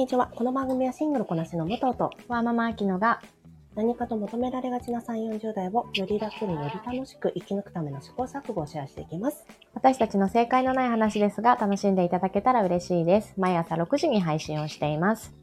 にちは。この番組はシングルこなしの武藤とワーママアキノが何かと求められがちな3、40代をより楽により楽しく生き抜くための試行錯誤をシェアしていきます。私たちの正解のない話ですが楽しんでいただけたら嬉しいです。毎朝6時に配信をしています。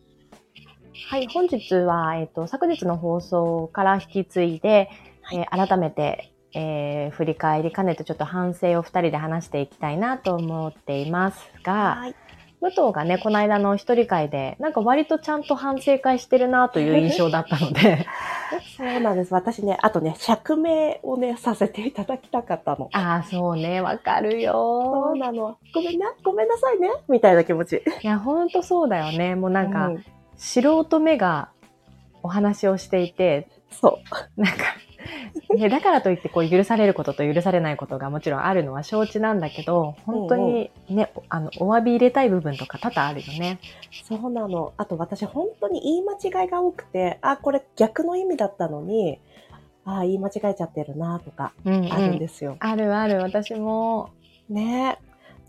はい、本日は、えっ、と、昨日の放送から引き継いで、えー改めて、えー振り返り兼ねてちょっと反省を2人で話していきたいなと思っていますが、い。武藤がね、この間の一人会で、なんか割とちゃんと反省会してるなという印象だったので、そうなんです。私ね、あとね、釈明をね、させていただきたかったの。ああ、そうね、わかるよそうなの。ごめんな、ごめんなさいね。みたいな気持ち。いや、ほんとそうだよね。もうなんか、う素人目がお話をしていて、そう。なんか、ね、だからといってこう許されることと許されないことがもちろんあるのは承知なんだけど、本当にね、あの、お詫び入れたい部分とか多々あるよね。そうなの。あと私本当に言い間違いが多くて、あ、これ逆の意味だったのに、あ、言い間違えちゃってるなとかうん、うん。あるんですよ。あるある、私も。ね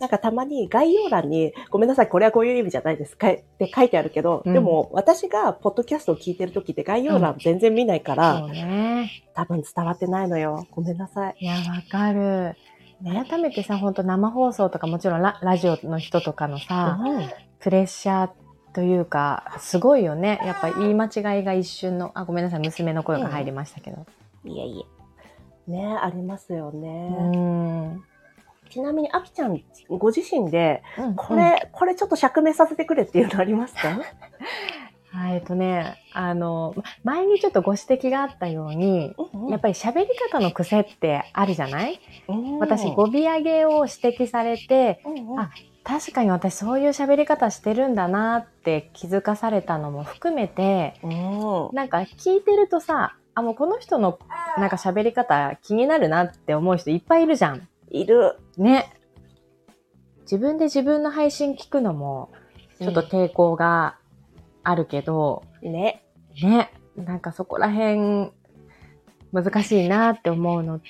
なんかたまに概要欄に、ごめんなさい、これはこういう意味じゃないですかって書いてあるけど、うんでも私がポッドキャストを聞いてる時って概要欄全然見ないから、そうね。多分伝わってないのよ。ごめんなさい。いや、わかる。改めてさ、本当生放送とかもちろんララジオの人とかのさ、プレッシャーというか、すごいよね。やっぱ言い間違いが一瞬の、あ、ごめんなさい、娘の声が入りましたけど。いえいえ。ねありますようね。ん。ちなみに、あきちゃんご自身で、うんこれ、これちょっと釈明させてくれっていうのありますか？はい、えっとね、あの、ま前にちょっとご指摘があったように、やっぱり喋り方の癖ってあるじゃない、私、語尾上げを指摘されて、うんうん。あ確かに私そういう喋り方してるんだなって気づかされたのも含めて、うん。なんか聞いてるとさ、あ、もうこの人のなんか喋り方気になるなって思う人いっぱいいるじゃん。いる。ね。自分で自分の配信聞くのもちょっと抵抗があるけど、ね。ね、なんかそこら辺難しいなって思うの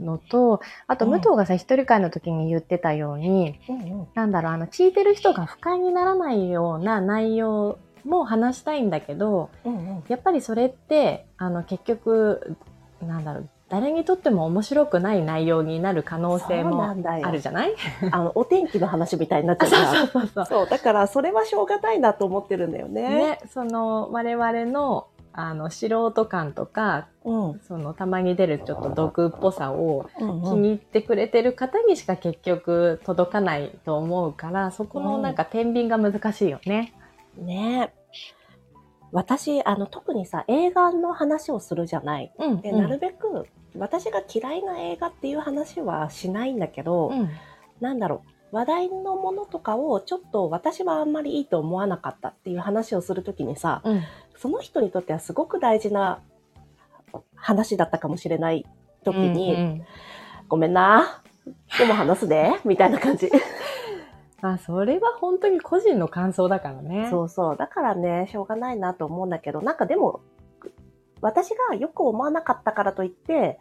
のと、あとうん武藤がさ、一人会の時に言ってたように、うんうんなんだろう、あの、聞いてる人が不快にならないような内容も話したいんだけど、うんうんやっぱりそれって、あの、結局、なんだろう、誰にとっても面白くない内容になる可能性もあるじゃない？あの、お天気の話みたいになっちゃうから。そうそうそう。そう、だからそれはしょうがないなと思ってるんだよね。ね、その、我々の、あの、素人感とか、うん。その、たまに出るちょっと毒っぽさをうん気に入ってくれてる方にしか結局届かないと思うから、そこのなんか天秤が難しいよね。ね私、あの、特にさ、映画の話をするじゃない。うん。で、なるべく、私が嫌いな映画っていう話はしないんだけど、うん。なんだろう、話題のものとかをちょっと私はあんまりいいと思わなかったっていう話をするときにさ、うん。その人にとってはすごく大事な話だったかもしれない時に、うんうんごめんな、でも話すで、みたいな感じ。まあ、それは本当に個人の感想だからね。そうそう。だからね、しょうがないなと思うんだけど、なんかでも、私がよく思わなかったからといって、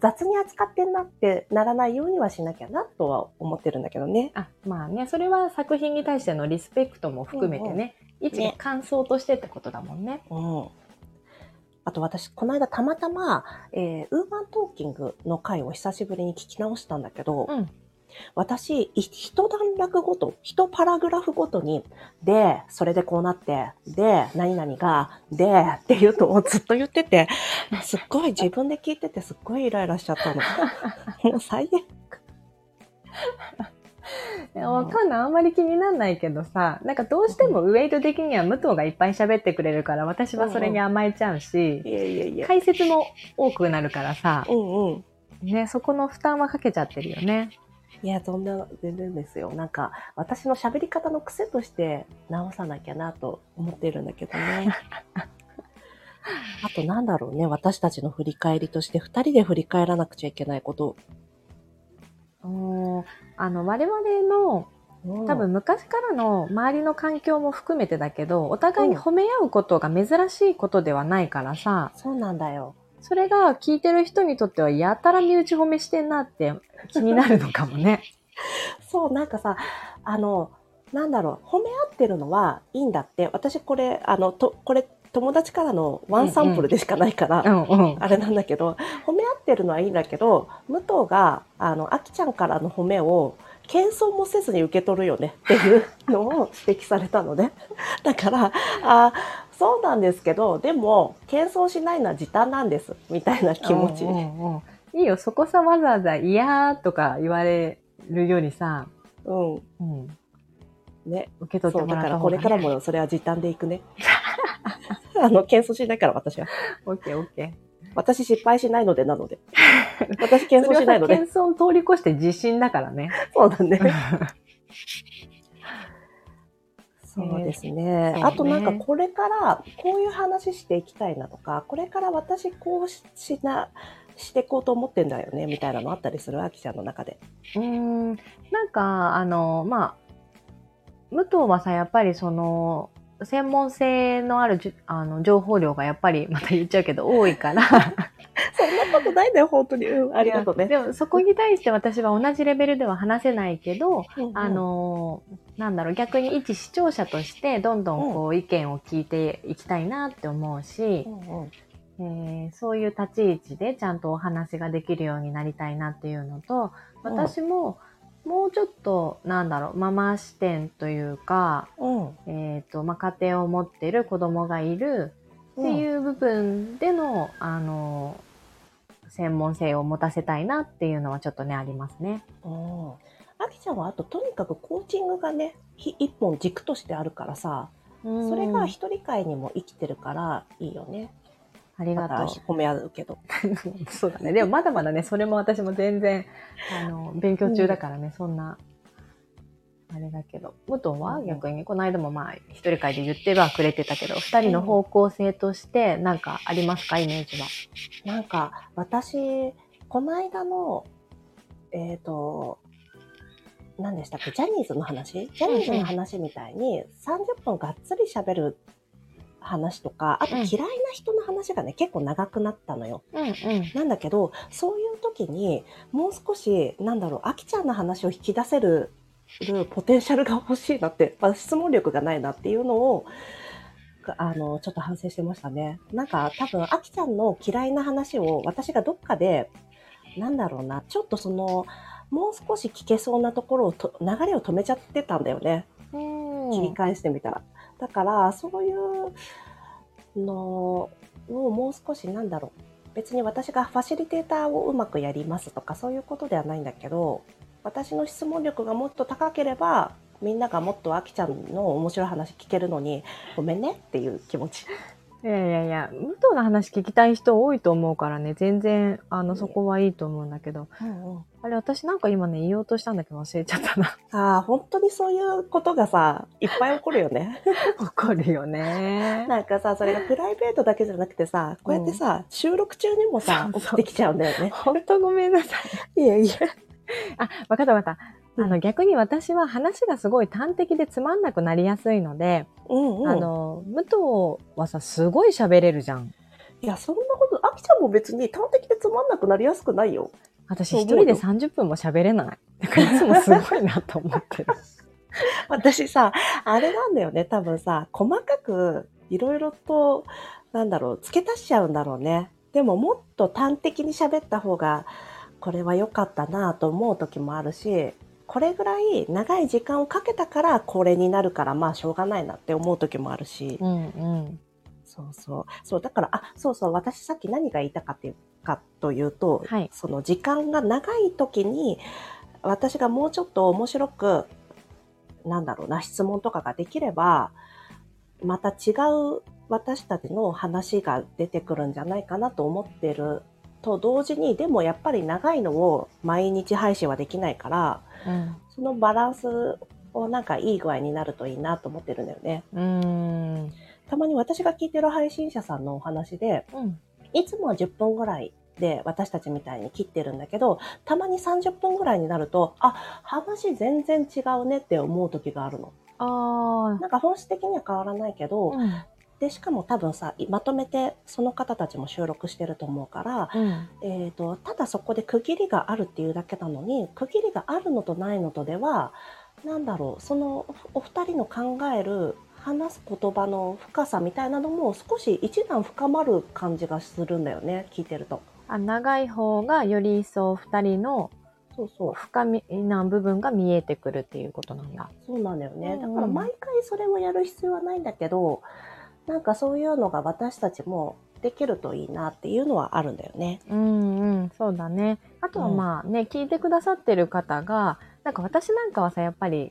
雑に扱ってんなってならないようにはしなきゃなとは思ってるんだけどね。あ、まあね、それは作品に対してのリスペクトも含めてね、一ね感想としてってことだもんね。うん。あと私、この間たまたま、えーウーマントーキングの回を久しぶりに聞き直したんだけど、うん。私、い一段落ごと、一パラグラフごとに、で、それでこうなって、で、何々が、で、っていうのをずっと言ってて、すっごい自分で聞いててすっごいイライラしちゃったの。もう最悪。わかんない。あんまり気にならないけどさ、なんかどうしてもウェイト的には武藤がいっぱい喋ってくれるから、私はそれに甘えちゃうし。解説も多くなるからさ、うんうん。ね、そこの負担はかけちゃってるよね。いや、そんな、全然ですよ。なんか、私の喋り方の癖として直さなきゃなと思ってるんだけどね。あと、なんだろうね。私たちの振り返りとして、二人で振り返らなくちゃいけないこと。おーあの、我々のうん多分昔からの周りの環境も含めてだけど、お互いに褒め合うことが珍しいことではないからさ、そうなんだよ。それが聞いてる人にとってはやたら身内褒めしてんなって気になるのかもね。そう、なんかさ、あの、なんだろう、褒め合ってるのはいいんだって。私これ、あの、と、これ友達からのワンサンプルでしかないから、うんうん。あれなんだけど、褒め合ってるのはいいんだけど、武藤が、あの、あきちゃんからの褒めを、謙遜もせずに受け取るよねっていうのを指摘されたのね。だから、あそうなんですけど、でも、謙遜しないのは時短なんです、みたいな気持ち。うんうんうんいいよ、そこさ、わざわざ、いやーとか言われるよりさ、うん。うん、ね。受け取ってそう、だからもらった方がこれからもそれは時短でいくね。あの、謙遜しないから私は。オッケーオッケ私失敗しないのでなので。私ー。謙遜しないので。謙遜を通り越して自信だからね。そうだね。そうですね。あとなんかこれからこういう話していきたいなとか、これから私こうししな、していこうと思ってんだよね、みたいなのあったりする？あきちゃんの中で。うーん、なんか、あの、まあ、武藤はさ、やっぱりその、専門性のあるじゅあの情報量がやっぱり、また言っちゃうけど、多いから。そんなことないんだよ、本当に。うん、ありがとうね。でも、そこに対して私は同じレベルでは話せないけど、うんうんあ、の、なんだろう、逆に一視聴者として、どんどんこう、意見を聞いていきたいなって思うしう、んうんえーそういう立ち位置でちゃんとお話ができるようになりたいなっていうのと、私も、もうちょっと、なんだろう、ママ視点というか、うんえっ、と、まあ、家庭を持ってる子供がいるっていう部分での、あの、専門性を持たせたいなっていうのはちょっとね、ありますね。うん。あきちゃんはあととにかくコーチングがね、ひ一本軸としてあるからさ、それが一人会にも生きてるからいいよね。ありがと褒め合うけど。う。そうだね。でもまだまだね、それも私も全然、あの、勉強中だからね、そんな、あれだけど。武藤はうん逆に、この間もまあ、一人会で言ってはくれてたけど、二人の方向性として、なんかありますか、イメージは。なんか、私、この間の、えっ、と、何でしたっけ？ジャニーズの話？ジャニーズの話みたいに30分がっつり喋る話とか、あとうん嫌いな人の話がね、結構長くなったのよ。うんうん。なんだけど、そういう時に、もう少し、なんだろう、あきちゃんの話を引き出せるポテンシャルが欲しいなって、まあ、質問力がないなっていうのを、あの、ちょっと反省してましたね。なんか、多分、あきちゃんの嫌いな話を私がどっかで、なんだろうな、ちょっとその、もう少し聞けそうなところをと、流れを止めちゃってたんだよね。うん切り返してみたら。だから、そういうのをもう少しなんだろう。別に私がファシリテーターをうまくやりますとかそういうことではないんだけど、私の質問力がもっと高ければ、みんながもっとあきちゃんの面白い話聞けるのに、ごめんねっていう気持ち。いやいやいや、武藤の話聞きたい人多いと思うからね、全然、あの、そこはいいと思うんだけど、あれ、私なんか今ね、言おうとしたんだけど忘れちゃったな。ああ、本当にそういうことがさ、いっぱい起こるよね。怒るよね。なんかさ、それがプライベートだけじゃなくてさ、こうやってさ、収録中にもさ、起きてきちゃうんだよね。ほんとごめんなさい。いやいや。あ、わかったわかった。うんあの、逆に私は話がすごい端的でつまんなくなりやすいので、うんうん。あの、武藤はさ、すごい喋れるじゃん。いや、そんなこと、あきちゃんも別に端的でつまんなくなりやすくないよ。私一人で30分も喋れない。だからいつもすごいなと思ってる。私さ、あれなんだよね。多分さ、細かくいろいろと、なんだろう、付け足しちゃうんだろうね。でももっと端的に喋った方が、これは良かったなと思う時もあるし、これぐらい長い時間をかけたからこれになるからまあしょうがないなって思う時もあるし。うんうん。そうそう。そう、だから、あ、そうそう、私さっき何が言いたかっていうかというと、はいその時間が長い時に、私がもうちょっと面白く、なんだろうな、質問とかができれば、また違う私たちの話が出てくるんじゃないかなと思ってると同時に、でもやっぱり長いのを毎日配信はできないから、うん。そのバランスをなんかいい具合になるといいなと思ってるんだよね。うーん。たまに私が聞いてる配信者さんのお話で、うん。いつもは10分ぐらいで私たちみたいに切ってるんだけど、たまに30分ぐらいになると、あ、話全然違うねって思う時があるの。あなんか本質的には変わらないけど、あ。うん。で、しかも多分さ、まとめてその方たちも収録してると思うから、うん。えっ、と、ただそこで区切りがあるっていうだけなのに、区切りがあるのとないのとでは、なんだろう、そのお二人の考える話す言葉の深さみたいなのも少し一段深まる感じがするんだよね、聞いてると。あ長い方がより一層二人のそうそう。深みな部分が見えてくるっていうことなんだ。そうなんだよね。だから毎回それをやる必要はないんだけど、なんかそういうのが私たちもできるといいなっていうのはあるんだよね。うんうん、そうだね。あとはまあね、聞いてくださってる方が、なんか私なんかはさ、やっぱり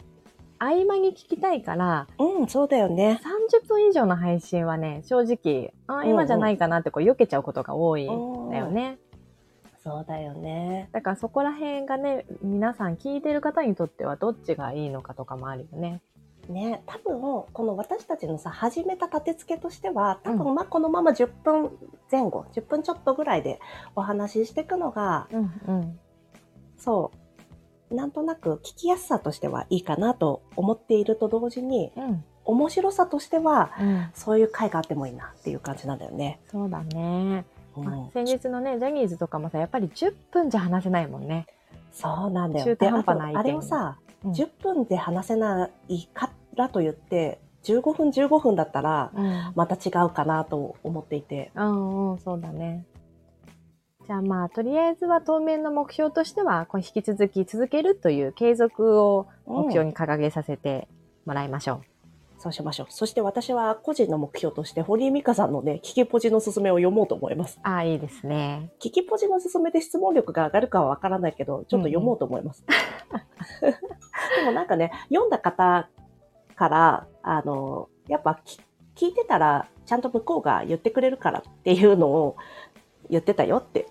合間に聞きたいから、うん、そうだよね。30分以上の配信はね、正直、あ今じゃないかなってこう避けちゃうことが多いんだよね。そうだよね。だからそこら辺がね、皆さん聞いてる方にとってはどっちがいいのかとかもあるよね。ね、多分、この私たちのさ、始めた立て付けとしては、多う分、まあ、このまま10分前後、10分ちょっとぐらいでお話ししていくのが、うんうん。そう、なんとなく聞きやすさとしてはいいかなと思っていると同時に、うん。面白さとしては、うん。そういう回があってもいいなっていう感じなんだよね。そうだね。うんまあ先日のね、ジャニーズとかもさ、やっぱり10分じゃ話せないもんね。そうなんだよ。中途半端な意見れをさ、うん10分で話せないからと言って、15分15分だったら、うん。また違うかなと思っていて。うんうん、そうだね。じゃあまあ、とりあえずは当面の目標としては、こう引き続き続けるという継続を目標に掲げさせてもらいましょそうしましょう。そして私は個人の目標として、堀井美香さんのね、聞きポジのすすめを読もうと思います。う。ああ、いいですね。聞きポジのすすめで質問力が上がるかはわからないけど、ちょっと読もうと思います。でもなんかね、読んだ方から、あの、やっぱき聞いてたら、ちゃんと向こうが言ってくれるからっていうのを言ってたよって、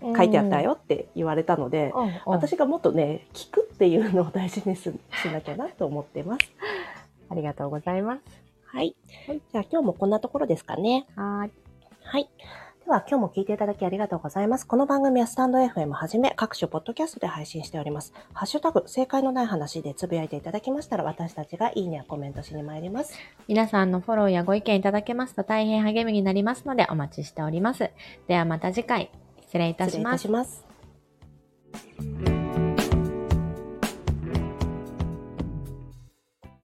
書いてあったよって言われたので、うん。うんうん、私がもっとね、聞くっていうのを大事にすしなきゃなと思ってます。ありがとうございます。はい。じゃあ今日もこんなところですかね。はーい。はい。では今日も聞いていただきありがとうございます。この番組はスタンド FM はじめ各種ポッドキャストで配信しております。ハッシュタグ、正解のない話でつぶやいていただきましたら私たちがいいねやコメントしに参ります。皆さんのフォローやご意見いただけますと大変励みになりますのでお待ちしております。ではまた次回、失礼いたします失礼いたし。ます。